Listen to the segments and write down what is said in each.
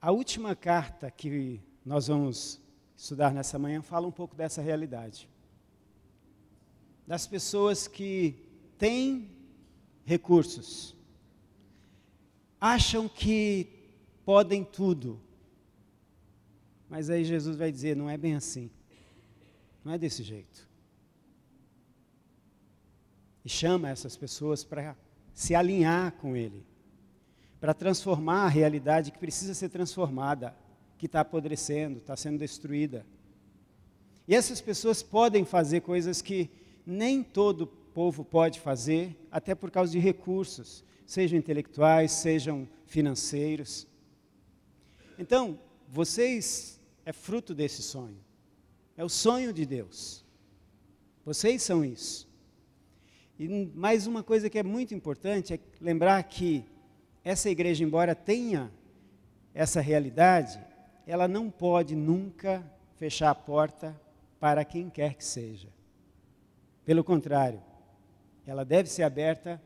A última carta que nós vamos estudar nessa manhã fala um pouco dessa realidade. Das pessoas que têm recursos, acham que podem tudo, mas aí Jesus vai dizer: não é bem assim, não é desse jeito. E chama essas pessoas para se alinhar com Ele para transformar a realidade que precisa ser transformada, que está apodrecendo, está sendo destruída. E essas pessoas podem fazer coisas que nem todo povo pode fazer, até por causa de recursos, sejam intelectuais, sejam financeiros. Então, vocês é fruto desse sonho. É o sonho de Deus. Vocês são isso. E mais uma coisa que é muito importante é lembrar que essa igreja, embora tenha essa realidade, ela não pode nunca fechar a porta para quem quer que seja. Pelo contrário, ela deve ser aberta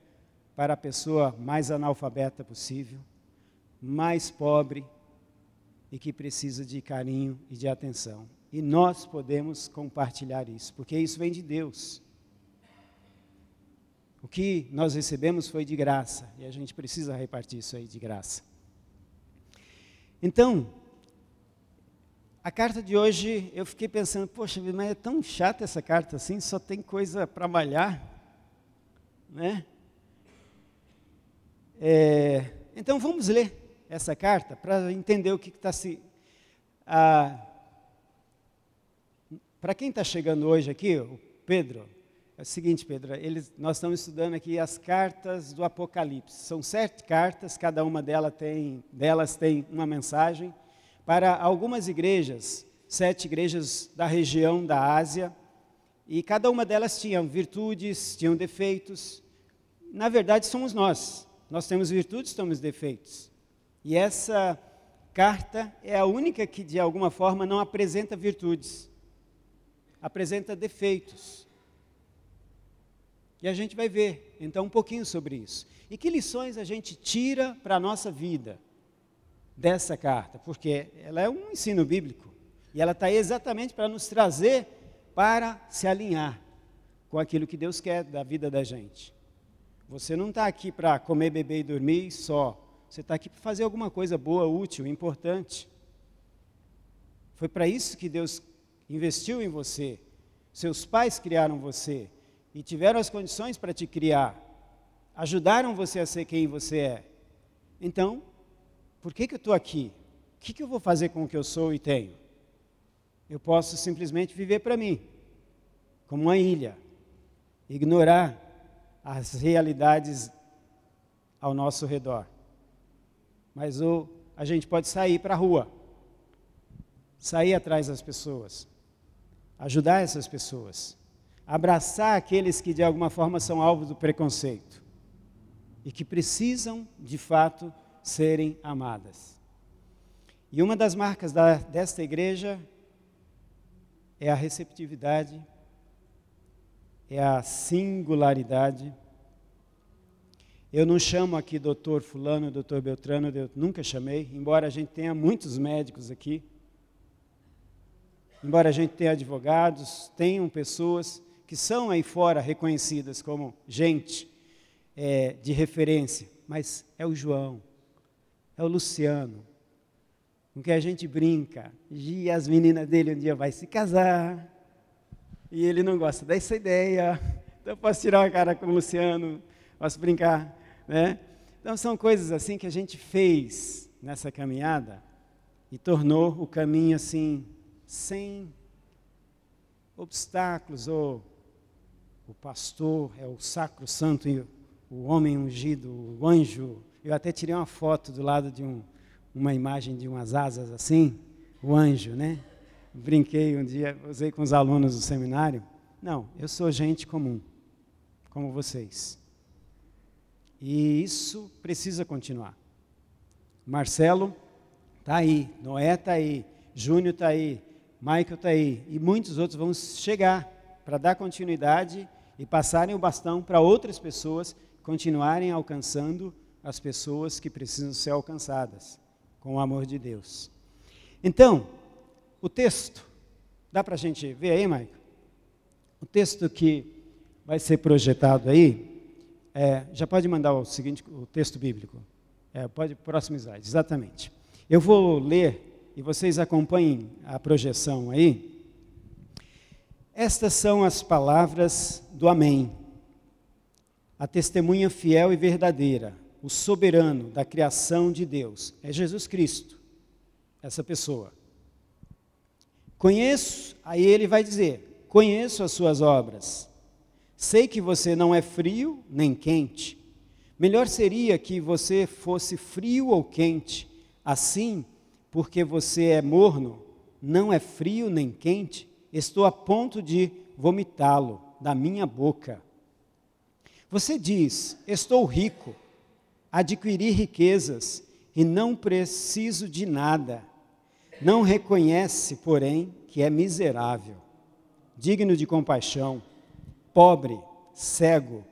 para a pessoa mais analfabeta possível, mais pobre e que precisa de carinho e de atenção. E nós podemos compartilhar isso, porque isso vem de Deus. O que nós recebemos foi de graça e a gente precisa repartir isso aí de graça. Então, a carta de hoje, eu fiquei pensando, poxa, mas é tão chata essa carta assim, só tem coisa para malhar, né? É, então vamos ler essa carta para entender o que está se. Ah, para quem está chegando hoje aqui, o Pedro, é o seguinte, Pedro, eles, nós estamos estudando aqui as cartas do Apocalipse. São sete cartas, cada uma delas tem, delas tem uma mensagem. Para algumas igrejas, sete igrejas da região da Ásia, e cada uma delas tinha virtudes, tinham defeitos. Na verdade, somos nós. Nós temos virtudes, temos defeitos. E essa carta é a única que, de alguma forma, não apresenta virtudes, apresenta defeitos. E a gente vai ver, então, um pouquinho sobre isso. E que lições a gente tira para a nossa vida dessa carta? Porque ela é um ensino bíblico. E ela está exatamente para nos trazer para se alinhar com aquilo que Deus quer da vida da gente. Você não está aqui para comer, beber e dormir só. Você está aqui para fazer alguma coisa boa, útil, importante. Foi para isso que Deus investiu em você. Seus pais criaram você e tiveram as condições para te criar, ajudaram você a ser quem você é. Então, por que, que eu estou aqui? O que, que eu vou fazer com o que eu sou e tenho? Eu posso simplesmente viver para mim, como uma ilha, ignorar as realidades ao nosso redor. Mas o, a gente pode sair para a rua, sair atrás das pessoas, ajudar essas pessoas abraçar aqueles que de alguma forma são alvo do preconceito e que precisam, de fato, serem amadas. E uma das marcas da, desta igreja é a receptividade, é a singularidade. Eu não chamo aqui doutor Fulano, doutor Beltrano, eu nunca chamei, embora a gente tenha muitos médicos aqui, embora a gente tenha advogados, tenham pessoas que são aí fora reconhecidas como gente é, de referência, mas é o João, é o Luciano, com que a gente brinca, e as meninas dele um dia vai se casar, e ele não gosta dessa ideia, então posso tirar a cara com o Luciano, posso brincar, né? Então são coisas assim que a gente fez nessa caminhada e tornou o caminho assim, sem obstáculos ou o pastor, é o sacro santo, o homem ungido, o anjo. Eu até tirei uma foto do lado de um, uma imagem de umas asas assim, o anjo, né? Brinquei um dia, usei com os alunos do seminário. Não, eu sou gente comum, como vocês. E isso precisa continuar. Marcelo está aí, Noé está aí, Júnior está aí, Michael está aí, e muitos outros vão chegar para dar continuidade e passarem o bastão para outras pessoas continuarem alcançando as pessoas que precisam ser alcançadas. com o amor de Deus. Então, o texto, dá para a gente ver aí, Maico? O texto que vai ser projetado aí, é, já pode mandar o seguinte, o texto bíblico. É, pode, próximo slide, exatamente. Eu vou ler e vocês acompanhem a projeção aí. Estas são as palavras do Amém. A testemunha fiel e verdadeira, o soberano da criação de Deus, é Jesus Cristo, essa pessoa. Conheço, aí ele vai dizer: conheço as suas obras. Sei que você não é frio nem quente. Melhor seria que você fosse frio ou quente. Assim, porque você é morno, não é frio nem quente, estou a ponto de vomitá-lo da minha boca. Você diz: Estou rico, adquiri riquezas e não preciso de nada. Não reconhece, porém, que é miserável, digno de compaixão, pobre, cego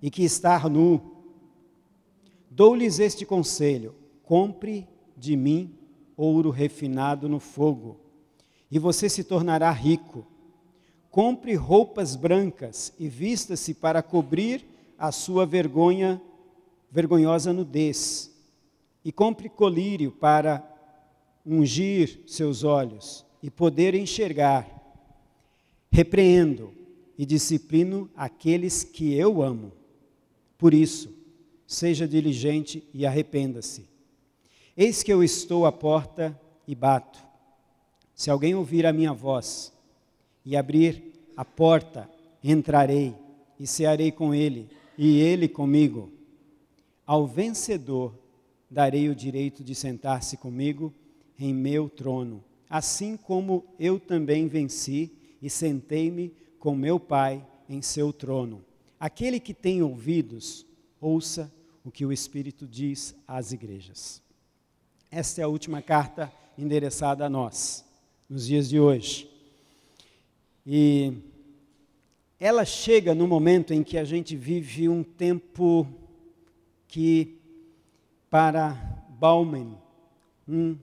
e que está nu Dou-lhes este conselho: compre de mim ouro refinado no fogo, e você se tornará rico. Compre roupas brancas e vista-se para cobrir a sua vergonha, vergonhosa nudez. E compre colírio para ungir seus olhos e poder enxergar. Repreendo e disciplino aqueles que eu amo. Por isso, seja diligente e arrependa-se. Eis que eu estou à porta e bato. Se alguém ouvir a minha voz e abrir a porta, entrarei e cearei com ele, e ele comigo. Ao vencedor darei o direito de sentar-se comigo em meu trono, assim como eu também venci e sentei-me com meu Pai em seu trono. Aquele que tem ouvidos, ouça o que o Espírito diz às igrejas. Esta é a última carta endereçada a nós, nos dias de hoje. E ela chega no momento em que a gente vive um tempo que, para Bauman, um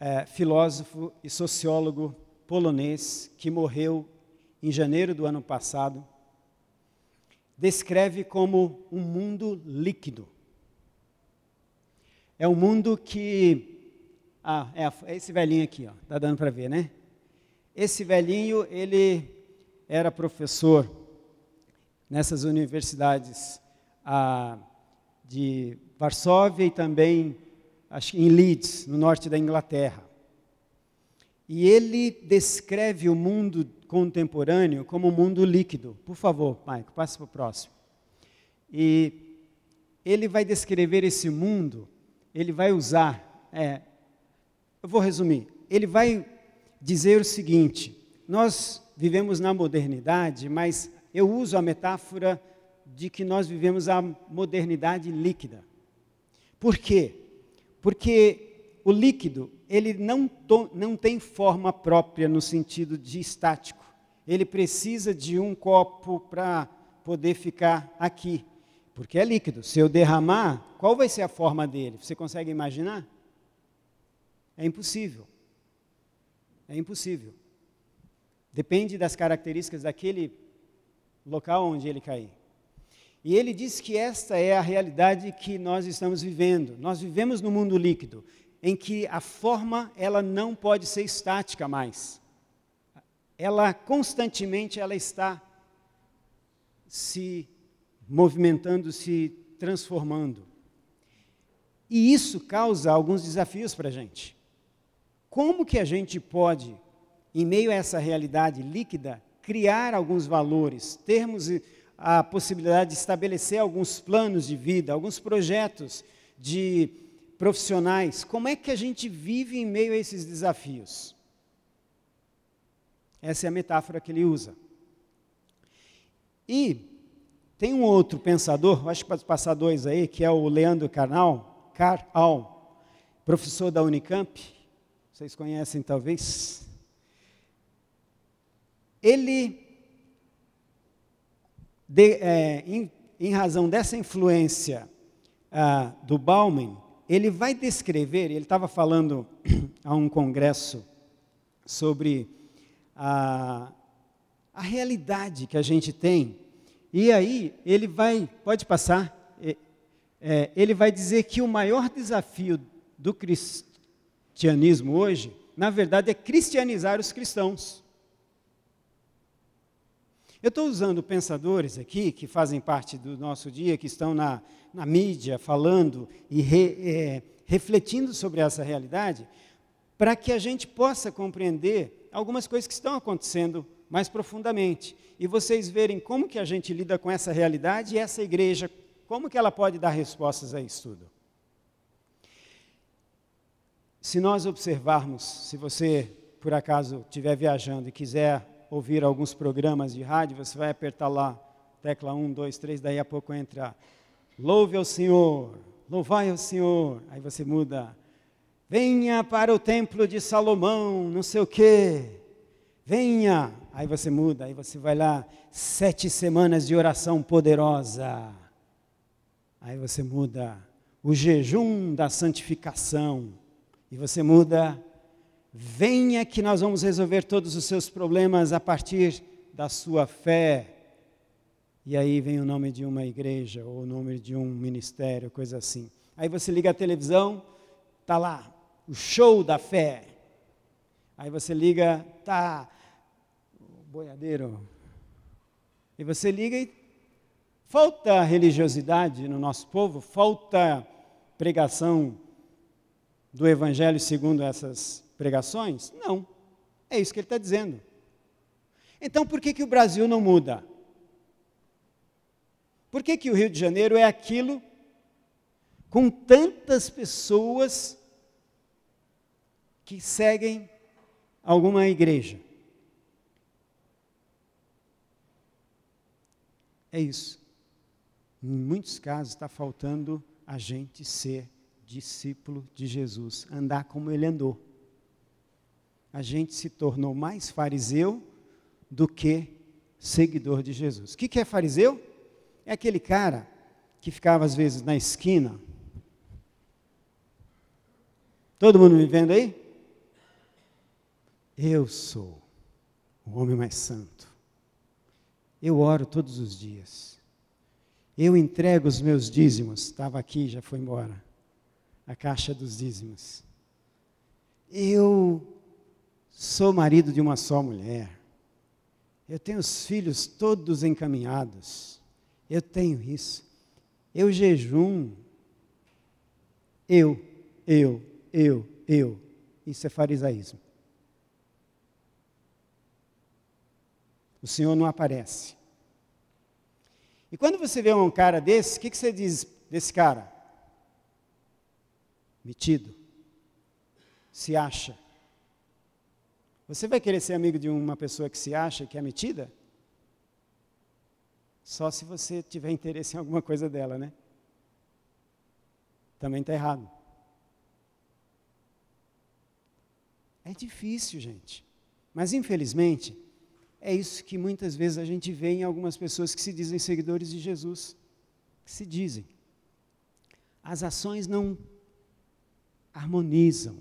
é, filósofo e sociólogo polonês que morreu em janeiro do ano passado, descreve como um mundo líquido. É um mundo que. Ah, é, é esse velhinho aqui, ó, tá dando para ver, né? Esse velhinho, ele era professor nessas universidades ah, de Varsóvia e também acho, em Leeds, no norte da Inglaterra. E ele descreve o mundo contemporâneo como um mundo líquido. Por favor, Maico, passe para o próximo. E ele vai descrever esse mundo, ele vai usar, é, eu vou resumir, ele vai dizer o seguinte: nós vivemos na modernidade, mas eu uso a metáfora de que nós vivemos a modernidade líquida. Por quê? Porque o líquido, ele não, não tem forma própria no sentido de estático. Ele precisa de um copo para poder ficar aqui, porque é líquido. Se eu derramar, qual vai ser a forma dele? Você consegue imaginar? É impossível. É impossível. Depende das características daquele local onde ele cair. E ele diz que esta é a realidade que nós estamos vivendo. Nós vivemos no mundo líquido em que a forma ela não pode ser estática mais. Ela constantemente ela está se movimentando, se transformando. E isso causa alguns desafios para a gente. Como que a gente pode, em meio a essa realidade líquida, criar alguns valores, termos a possibilidade de estabelecer alguns planos de vida, alguns projetos de profissionais, como é que a gente vive em meio a esses desafios? Essa é a metáfora que ele usa. E tem um outro pensador, acho que pode passar dois aí, que é o Leandro Carnal, Carnal, professor da Unicamp. Vocês conhecem talvez? Ele, de, é, em, em razão dessa influência ah, do Bauman, ele vai descrever, ele estava falando a um congresso sobre a, a realidade que a gente tem, e aí ele vai, pode passar, é, ele vai dizer que o maior desafio do cristianismo hoje, na verdade, é cristianizar os cristãos. Eu estou usando pensadores aqui que fazem parte do nosso dia, que estão na, na mídia falando e re, é, refletindo sobre essa realidade, para que a gente possa compreender algumas coisas que estão acontecendo mais profundamente e vocês verem como que a gente lida com essa realidade e essa igreja, como que ela pode dar respostas a isso tudo. Se nós observarmos, se você por acaso estiver viajando e quiser ouvir alguns programas de rádio, você vai apertar lá, tecla 1, 2, 3, daí a pouco entra Louve ao Senhor, louvai ao Senhor. Aí você muda, venha para o templo de Salomão, não sei o quê. Venha, aí você muda, aí você vai lá, sete semanas de oração poderosa. Aí você muda, o jejum da santificação. E você muda, Venha que nós vamos resolver todos os seus problemas a partir da sua fé. E aí vem o nome de uma igreja ou o nome de um ministério, coisa assim. Aí você liga a televisão, tá lá o show da fé. Aí você liga, tá o boiadeiro. E você liga e falta religiosidade no nosso povo, falta pregação do evangelho segundo essas pregações? Não. É isso que ele está dizendo. Então, por que, que o Brasil não muda? Por que, que o Rio de Janeiro é aquilo com tantas pessoas que seguem alguma igreja? É isso. Em muitos casos está faltando a gente ser discípulo de Jesus, andar como ele andou a gente se tornou mais fariseu do que seguidor de Jesus. O que é fariseu? É aquele cara que ficava às vezes na esquina. Todo mundo me vendo aí? Eu sou o homem mais santo. Eu oro todos os dias. Eu entrego os meus dízimos. Estava aqui, já foi embora. A caixa dos dízimos. Eu Sou marido de uma só mulher. Eu tenho os filhos todos encaminhados. Eu tenho isso. Eu jejum. Eu, eu, eu, eu. Isso é farisaísmo. O Senhor não aparece. E quando você vê um cara desse, o que, que você diz desse cara? Metido. Se acha você vai querer ser amigo de uma pessoa que se acha que é metida? Só se você tiver interesse em alguma coisa dela, né? Também está errado. É difícil, gente. Mas, infelizmente, é isso que muitas vezes a gente vê em algumas pessoas que se dizem seguidores de Jesus. Que se dizem. As ações não harmonizam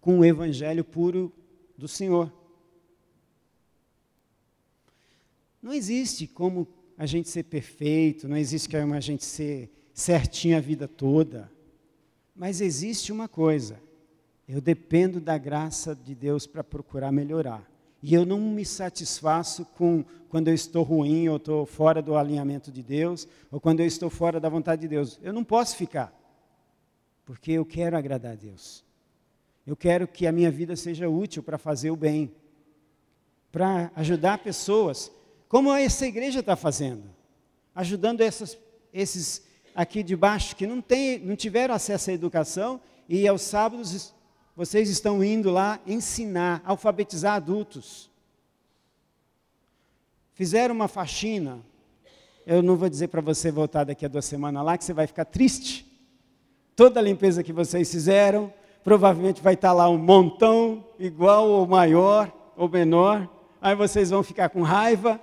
com o evangelho puro do Senhor. Não existe como a gente ser perfeito, não existe como a gente ser certinho a vida toda. Mas existe uma coisa: eu dependo da graça de Deus para procurar melhorar. E eu não me satisfaço com quando eu estou ruim, ou estou fora do alinhamento de Deus, ou quando eu estou fora da vontade de Deus. Eu não posso ficar, porque eu quero agradar a Deus. Eu quero que a minha vida seja útil para fazer o bem, para ajudar pessoas, como essa igreja está fazendo, ajudando essas, esses aqui de baixo que não, tem, não tiveram acesso à educação e aos sábados vocês estão indo lá ensinar, alfabetizar adultos. Fizeram uma faxina. Eu não vou dizer para você voltar daqui a duas semanas lá, que você vai ficar triste. Toda a limpeza que vocês fizeram, provavelmente vai estar lá um montão igual ou maior ou menor. Aí vocês vão ficar com raiva,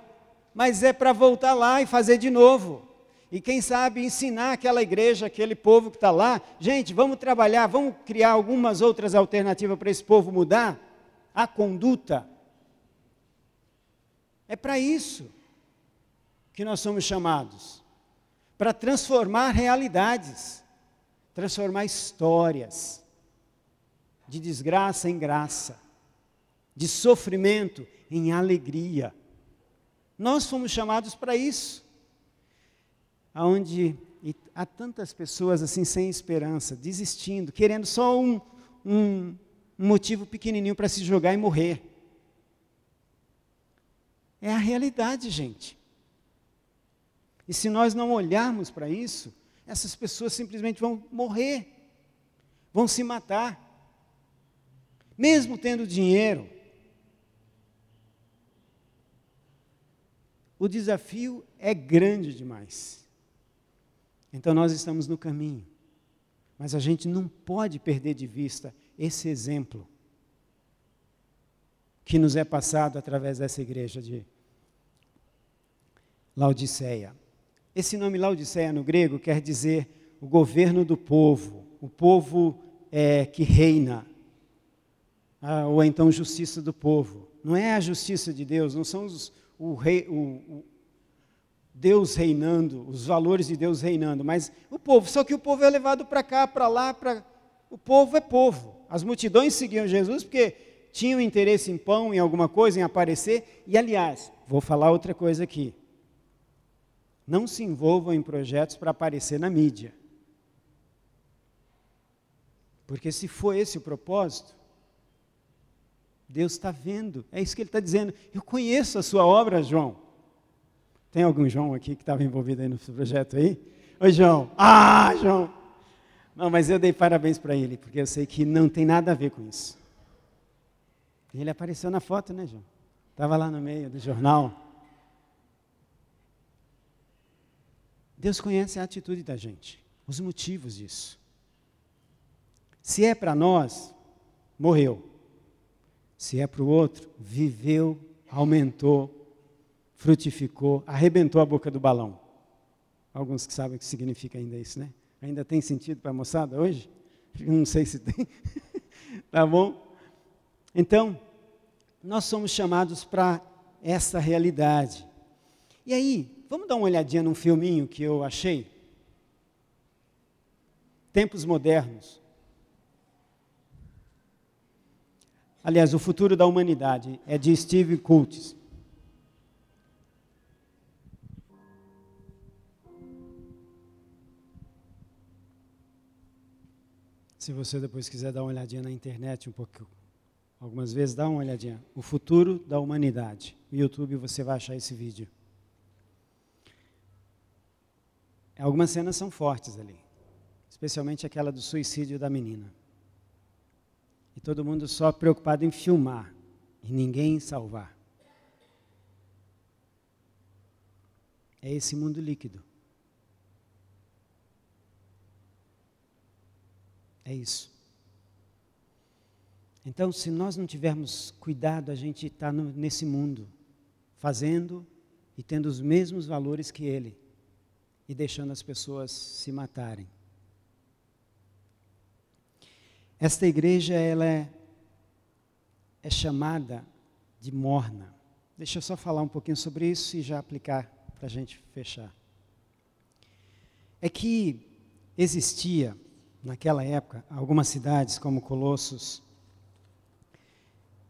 mas é para voltar lá e fazer de novo. e quem sabe ensinar aquela igreja, aquele povo que está lá, gente, vamos trabalhar, vamos criar algumas outras alternativas para esse povo mudar a conduta. É para isso que nós somos chamados para transformar realidades, transformar histórias de desgraça em graça, de sofrimento em alegria. Nós fomos chamados para isso aonde há tantas pessoas assim sem esperança, desistindo, querendo só um, um, um motivo pequenininho para se jogar e morrer. É a realidade, gente. E se nós não olharmos para isso, essas pessoas simplesmente vão morrer, vão se matar, mesmo tendo dinheiro. O desafio é grande demais. Então nós estamos no caminho. Mas a gente não pode perder de vista esse exemplo que nos é passado através dessa igreja de Laodiceia. Esse nome Laodiceia no grego quer dizer o governo do povo, o povo é, que reina, ah, ou então justiça do povo. Não é a justiça de Deus, não são os, o, rei, o, Deus reinando, os valores de Deus reinando, mas o povo, só que o povo é levado para cá, para lá, para o povo é povo. As multidões seguiam Jesus porque tinham interesse em pão, em alguma coisa, em aparecer. E aliás, vou falar outra coisa aqui. Não se envolvam em projetos para aparecer na mídia. Porque se for esse o propósito, Deus está vendo. É isso que ele está dizendo. Eu conheço a sua obra, João. Tem algum João aqui que estava envolvido aí no projeto aí? Oi, João. Ah, João. Não, mas eu dei parabéns para ele, porque eu sei que não tem nada a ver com isso. Ele apareceu na foto, né, João? Estava lá no meio do jornal. Deus conhece a atitude da gente, os motivos disso. Se é para nós, morreu. Se é para o outro, viveu, aumentou, frutificou, arrebentou a boca do balão. Alguns que sabem o que significa ainda isso, né? Ainda tem sentido para a moçada hoje? Não sei se tem. tá bom? Então, nós somos chamados para essa realidade. E aí, vamos dar uma olhadinha num filminho que eu achei? Tempos modernos. Aliás, o futuro da humanidade é de Steve Coates. Se você depois quiser dar uma olhadinha na internet um pouco, algumas vezes, dá uma olhadinha. O futuro da humanidade. No YouTube você vai achar esse vídeo. Algumas cenas são fortes ali, especialmente aquela do suicídio da menina. E todo mundo só preocupado em filmar e ninguém salvar. É esse mundo líquido. É isso. Então, se nós não tivermos cuidado, a gente está nesse mundo, fazendo e tendo os mesmos valores que ele, e deixando as pessoas se matarem. Esta igreja, ela é, é chamada de morna. Deixa eu só falar um pouquinho sobre isso e já aplicar para a gente fechar. É que existia naquela época, algumas cidades como Colossos,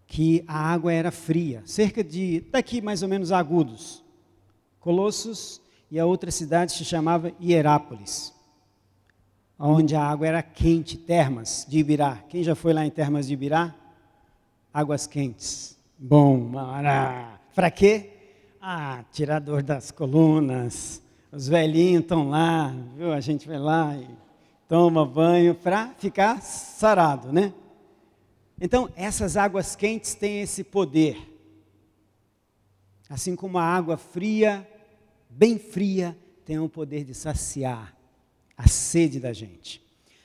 que a água era fria, cerca de, daqui mais ou menos agudos. Colossos e a outra cidade se chamava Hierápolis, onde a água era quente, termas de Ibirá. Quem já foi lá em termas de Ibirá? Águas quentes. Bom, mará. Para quê? Ah, tirador das colunas. Os velhinhos estão lá, viu? A gente vai lá e toma banho para ficar sarado, né? Então, essas águas quentes têm esse poder. Assim como a água fria, bem fria, tem o poder de saciar a sede da gente.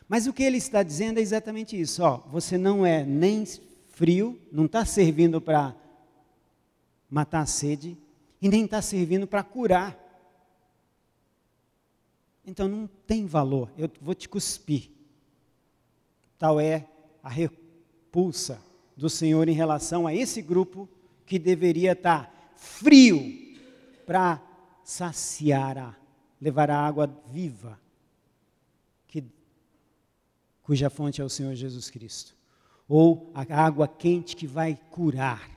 Mas o que ele está dizendo é exatamente isso: ó, você não é nem frio, não está servindo para matar a sede, e nem está servindo para curar. então não tem valor, eu vou te cuspir. Tal é a repulsa do Senhor em relação a esse grupo que deveria estar frio para saciar, a, levar a água viva, que, cuja fonte é o Senhor Jesus Cristo. Ou a água quente que vai curar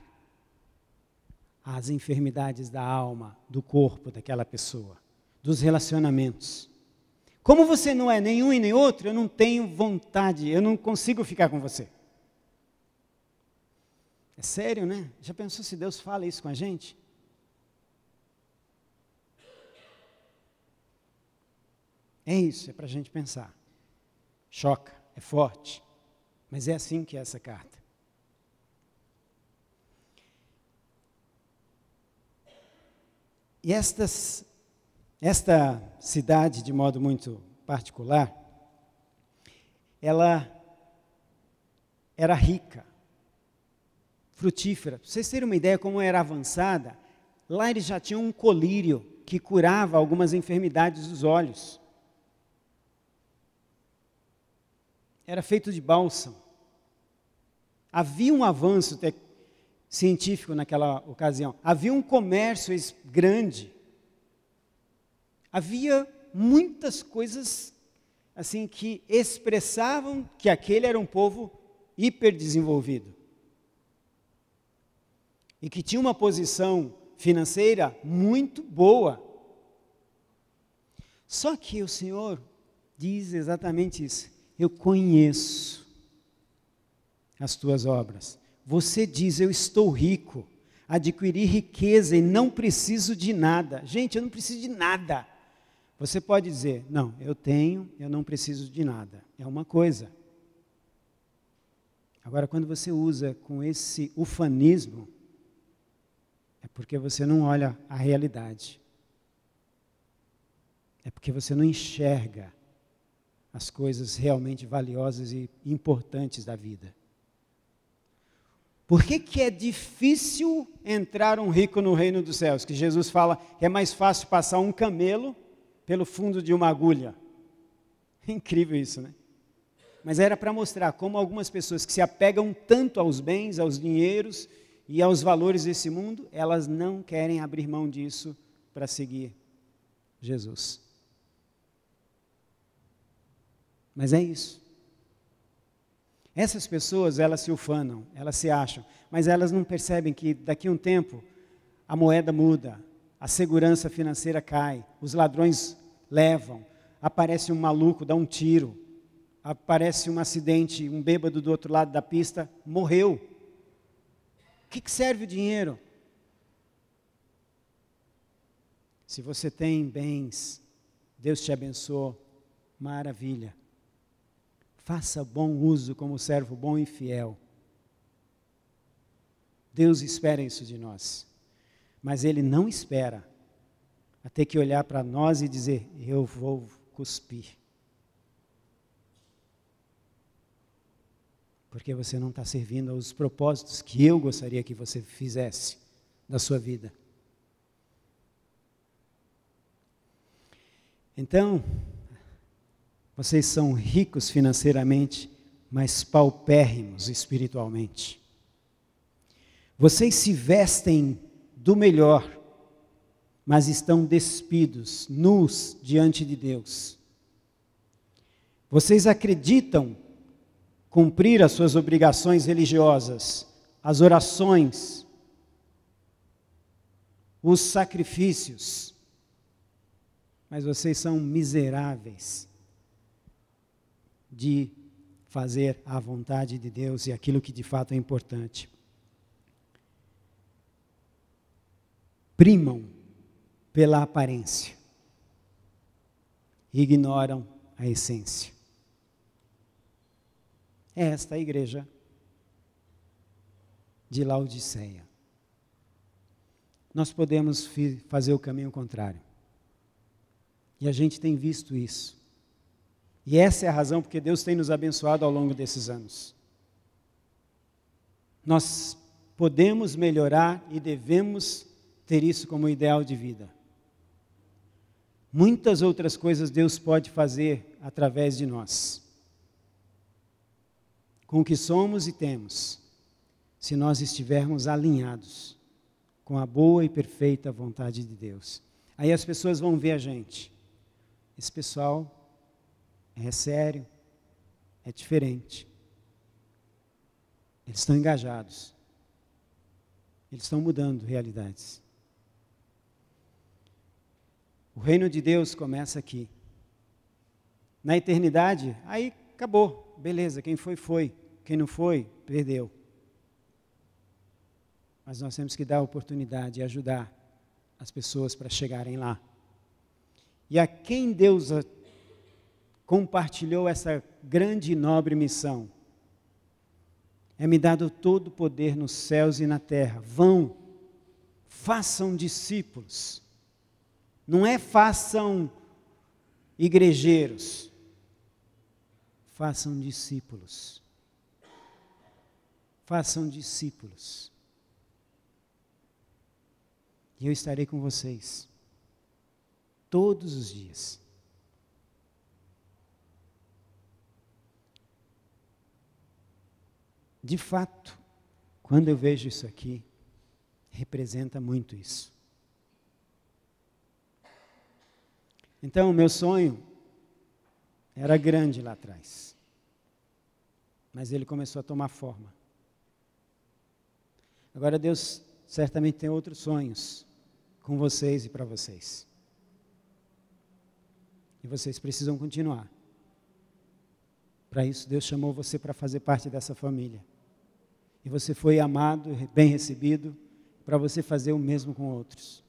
as enfermidades da alma, do corpo daquela pessoa, dos relacionamentos. Como você não é nenhum e nem outro, eu não tenho vontade, eu não consigo ficar com você. É sério, né? Já pensou se Deus fala isso com a gente? É isso, é para a gente pensar. Choca, é forte, mas é assim que é essa carta. E estas esta cidade, de modo muito particular, ela era rica, frutífera. Para vocês terem uma ideia como era avançada, lá eles já tinham um colírio que curava algumas enfermidades dos olhos. Era feito de bálsamo. Havia um avanço científico naquela ocasião. Havia um comércio grande havia muitas coisas assim que expressavam que aquele era um povo hiperdesenvolvido e que tinha uma posição financeira muito boa. Só que o Senhor diz exatamente isso. Eu conheço as tuas obras. Você diz: Eu estou rico, adquiri riqueza e não preciso de nada. Gente, eu não preciso de nada. Você pode dizer, não, eu tenho, eu não preciso de nada. É uma coisa. Agora, quando você usa com esse ufanismo, é porque você não olha a realidade. É porque você não enxerga as coisas realmente valiosas e importantes da vida. Por que, que é difícil entrar um rico no reino dos céus? Que Jesus fala que é mais fácil passar um camelo pelo fundo de uma agulha. É incrível isso, né? Mas era para mostrar como algumas pessoas que se apegam tanto aos bens, aos dinheiros e aos valores desse mundo, elas não querem abrir mão disso para seguir Jesus. Mas é isso. Essas pessoas, elas se ufanam, elas se acham, mas elas não percebem que daqui a um tempo a moeda muda, a segurança financeira cai, os ladrões levam, aparece um maluco, dá um tiro, aparece um acidente, um bêbado do outro lado da pista, morreu. O que, que serve o dinheiro? Se você tem bens, Deus te abençoou, maravilha. Faça bom uso como servo bom e fiel. Deus espera isso de nós. Mas Ele não espera a ter que olhar para nós e dizer: Eu vou cuspir. Porque você não está servindo aos propósitos que eu gostaria que você fizesse da sua vida. Então, vocês são ricos financeiramente, mas paupérrimos espiritualmente. Vocês se vestem do melhor, mas estão despidos, nus diante de Deus. Vocês acreditam cumprir as suas obrigações religiosas, as orações, os sacrifícios, mas vocês são miseráveis de fazer a vontade de Deus e aquilo que de fato é importante. primam pela aparência, ignoram a essência. É esta a igreja de Laodiceia. Nós podemos fazer o caminho contrário. E a gente tem visto isso. E essa é a razão porque Deus tem nos abençoado ao longo desses anos. Nós podemos melhorar e devemos ter isso como ideal de vida. Muitas outras coisas Deus pode fazer através de nós. Com o que somos e temos, se nós estivermos alinhados com a boa e perfeita vontade de Deus. Aí as pessoas vão ver a gente. Esse pessoal é sério, é diferente. Eles estão engajados. Eles estão mudando realidades. O reino de Deus começa aqui. Na eternidade, aí acabou. Beleza, quem foi, foi. Quem não foi, perdeu. Mas nós temos que dar a oportunidade e ajudar as pessoas para chegarem lá. E a quem Deus compartilhou essa grande e nobre missão? É me dado todo o poder nos céus e na terra. Vão, façam discípulos não é façam igrejeiros, façam discípulos. Façam discípulos. E eu estarei com vocês todos os dias. De fato, quando eu vejo isso aqui, representa muito isso. Então, o meu sonho era grande lá atrás. Mas ele começou a tomar forma. Agora Deus certamente tem outros sonhos com vocês e para vocês. E vocês precisam continuar. Para isso, Deus chamou você para fazer parte dessa família. E você foi amado, bem recebido, para você fazer o mesmo com outros.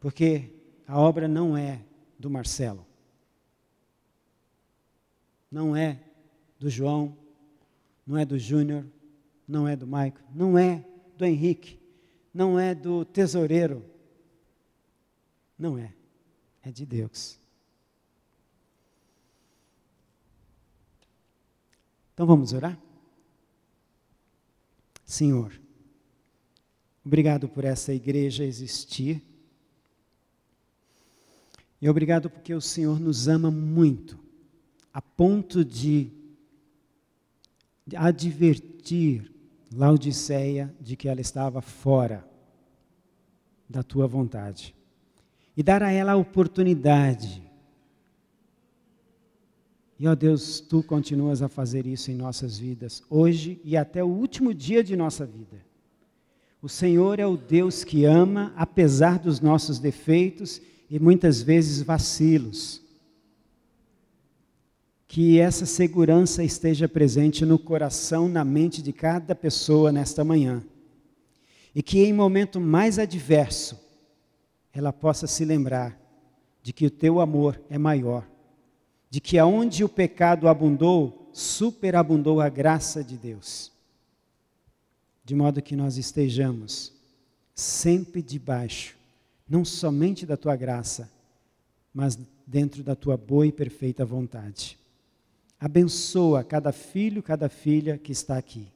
Porque a obra não é do Marcelo, não é do João, não é do Júnior, não é do Maico, não é do Henrique, não é do tesoureiro, não é, é de Deus. Então vamos orar? Senhor, obrigado por essa igreja existir e obrigado porque o Senhor nos ama muito, a ponto de advertir Laodiceia de que ela estava fora da tua vontade. E dar a ela a oportunidade. E ó Deus, tu continuas a fazer isso em nossas vidas, hoje e até o último dia de nossa vida. O Senhor é o Deus que ama, apesar dos nossos defeitos e muitas vezes vacilos. Que essa segurança esteja presente no coração, na mente de cada pessoa nesta manhã. E que em momento mais adverso, ela possa se lembrar de que o teu amor é maior, de que aonde o pecado abundou, superabundou a graça de Deus. De modo que nós estejamos sempre debaixo não somente da tua graça, mas dentro da tua boa e perfeita vontade. Abençoa cada filho, cada filha que está aqui.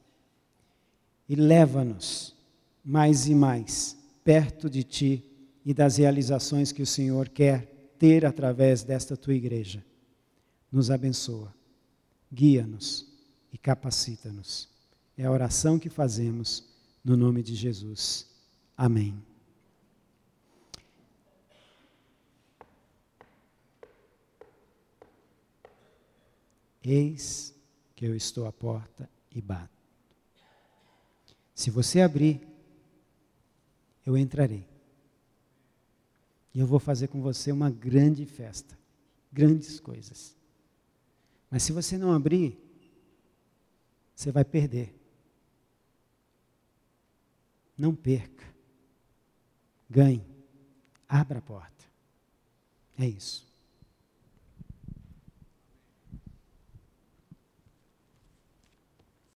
E leva-nos mais e mais perto de ti e das realizações que o Senhor quer ter através desta tua igreja. Nos abençoa, guia-nos e capacita-nos. É a oração que fazemos no nome de Jesus. Amém. Eis que eu estou à porta e bato. Se você abrir, eu entrarei. E eu vou fazer com você uma grande festa, grandes coisas. Mas se você não abrir, você vai perder. Não perca. Ganhe. Abra a porta. É isso.